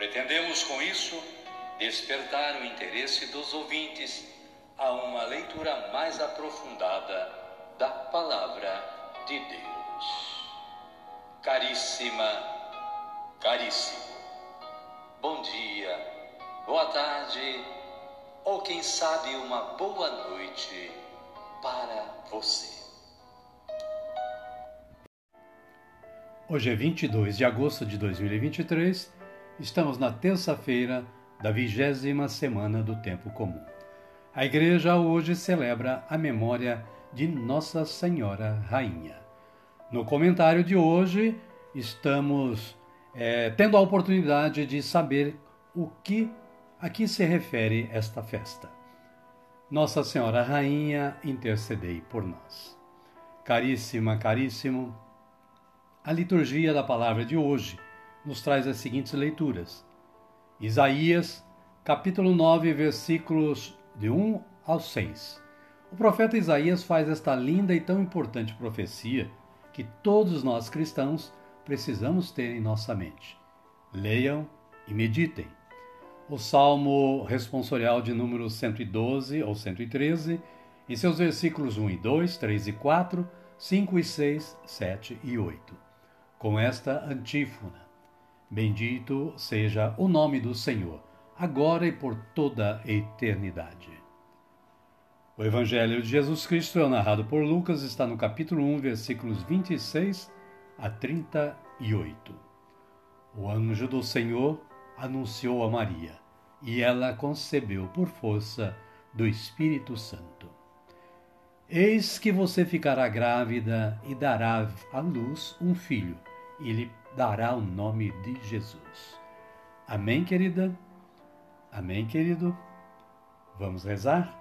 Pretendemos com isso despertar o interesse dos ouvintes a uma leitura mais aprofundada da Palavra de Deus. Caríssima, caríssimo, bom dia, boa tarde ou quem sabe uma boa noite para você. Hoje é 22 de agosto de 2023 Estamos na terça-feira da vigésima semana do Tempo Comum. A Igreja hoje celebra a memória de Nossa Senhora Rainha. No comentário de hoje, estamos é, tendo a oportunidade de saber o que a que se refere esta festa. Nossa Senhora Rainha, intercedei por nós. Caríssima, caríssimo, a liturgia da palavra de hoje nos traz as seguintes leituras. Isaías, capítulo 9, versículos de 1 ao 6. O profeta Isaías faz esta linda e tão importante profecia que todos nós cristãos precisamos ter em nossa mente. Leiam e meditem. O Salmo responsorial de número 112 ou 113, em seus versículos 1 e 2, 3 e 4, 5 e 6, 7 e 8. Com esta antífona: Bendito seja o nome do Senhor, agora e por toda a eternidade. O Evangelho de Jesus Cristo é narrado por Lucas, está no capítulo 1, versículos 26 a 38. O anjo do Senhor anunciou a Maria, e ela concebeu por força do Espírito Santo. Eis que você ficará grávida e dará à luz um filho, e lhe dará o nome de Jesus. Amém, querida? Amém, querido? Vamos rezar?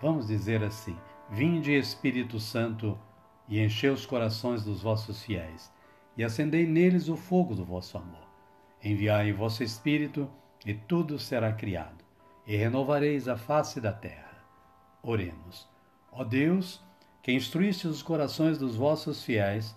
Vamos dizer assim: Vinde, Espírito Santo, e enchei os corações dos vossos fiéis, e acendei neles o fogo do vosso amor. Enviai o vosso Espírito, e tudo será criado, e renovareis a face da terra. Oremos. Ó Deus, que instruíste os corações dos vossos fiéis,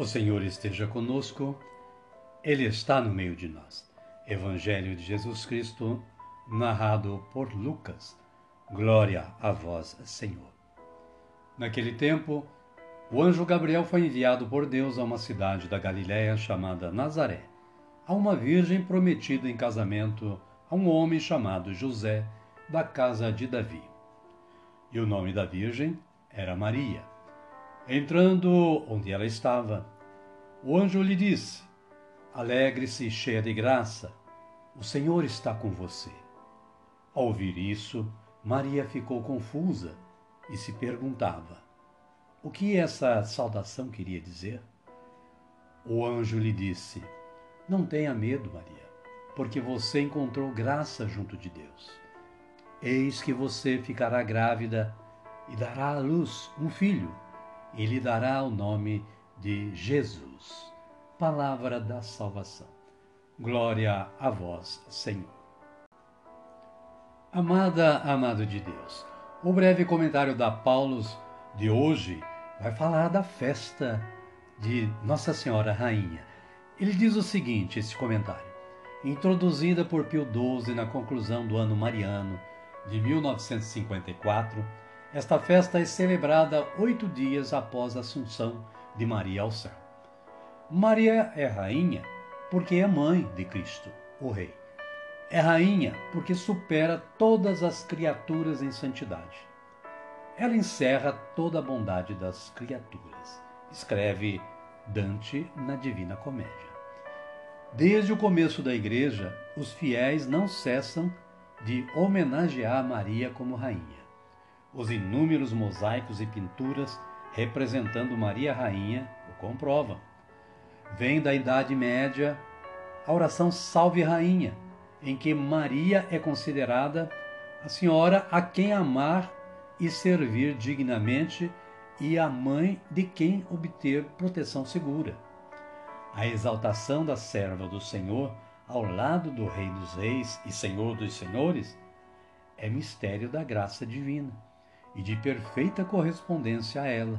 O Senhor esteja conosco, Ele está no meio de nós. Evangelho de Jesus Cristo, narrado por Lucas. Glória a vós, Senhor. Naquele tempo, o anjo Gabriel foi enviado por Deus a uma cidade da Galiléia chamada Nazaré, a uma virgem prometida em casamento a um homem chamado José, da casa de Davi. E o nome da virgem era Maria. Entrando onde ela estava, o anjo lhe disse: Alegre-se, cheia de graça, o Senhor está com você. Ao ouvir isso, Maria ficou confusa e se perguntava: o que essa saudação queria dizer? O anjo lhe disse: Não tenha medo, Maria, porque você encontrou graça junto de Deus. Eis que você ficará grávida e dará à luz um filho, e lhe dará o nome de Jesus. Palavra da salvação. Glória a vós, Senhor. Amada, amado de Deus, o breve comentário da Paulus de hoje vai falar da festa de Nossa Senhora Rainha. Ele diz o seguinte: esse comentário. Introduzida por Pio XII na conclusão do ano mariano de 1954, esta festa é celebrada oito dias após a Assunção de Maria ao céu. Maria é rainha porque é mãe de Cristo, o Rei. É rainha porque supera todas as criaturas em santidade. Ela encerra toda a bondade das criaturas, escreve Dante na Divina Comédia. Desde o começo da Igreja, os fiéis não cessam de homenagear Maria como rainha. Os inúmeros mosaicos e pinturas representando Maria Rainha o comprovam. Vem da Idade Média a oração Salve Rainha, em que Maria é considerada a senhora a quem amar e servir dignamente e a mãe de quem obter proteção segura. A exaltação da serva do Senhor ao lado do Rei dos Reis e Senhor dos Senhores é mistério da graça divina e de perfeita correspondência a ela,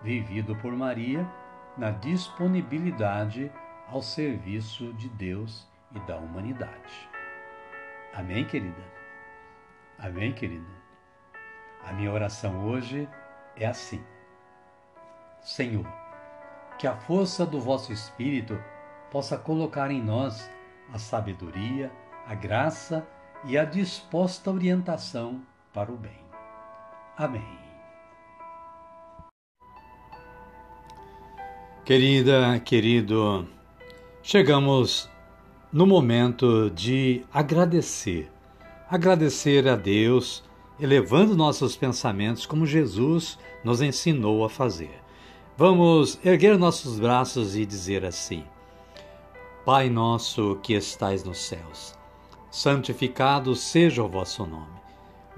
vivido por Maria na disponibilidade ao serviço de Deus e da humanidade. Amém, querida? Amém, querida? A minha oração hoje é assim: Senhor, que a força do vosso Espírito possa colocar em nós a sabedoria, a graça e a disposta orientação para o bem. Amém. Querida, querido, chegamos no momento de agradecer. Agradecer a Deus elevando nossos pensamentos como Jesus nos ensinou a fazer. Vamos erguer nossos braços e dizer assim: Pai nosso que estais nos céus, santificado seja o vosso nome.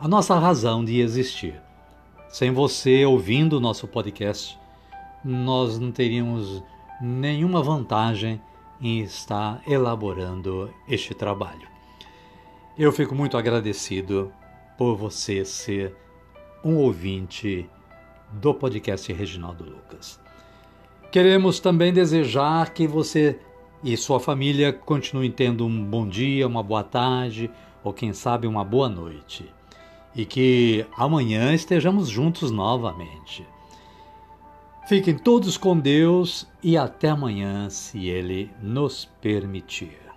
a nossa razão de existir. Sem você ouvindo o nosso podcast, nós não teríamos nenhuma vantagem em estar elaborando este trabalho. Eu fico muito agradecido por você ser um ouvinte do podcast Reginaldo Lucas. Queremos também desejar que você e sua família continuem tendo um bom dia, uma boa tarde ou quem sabe uma boa noite. E que amanhã estejamos juntos novamente. Fiquem todos com Deus e até amanhã, se Ele nos permitir.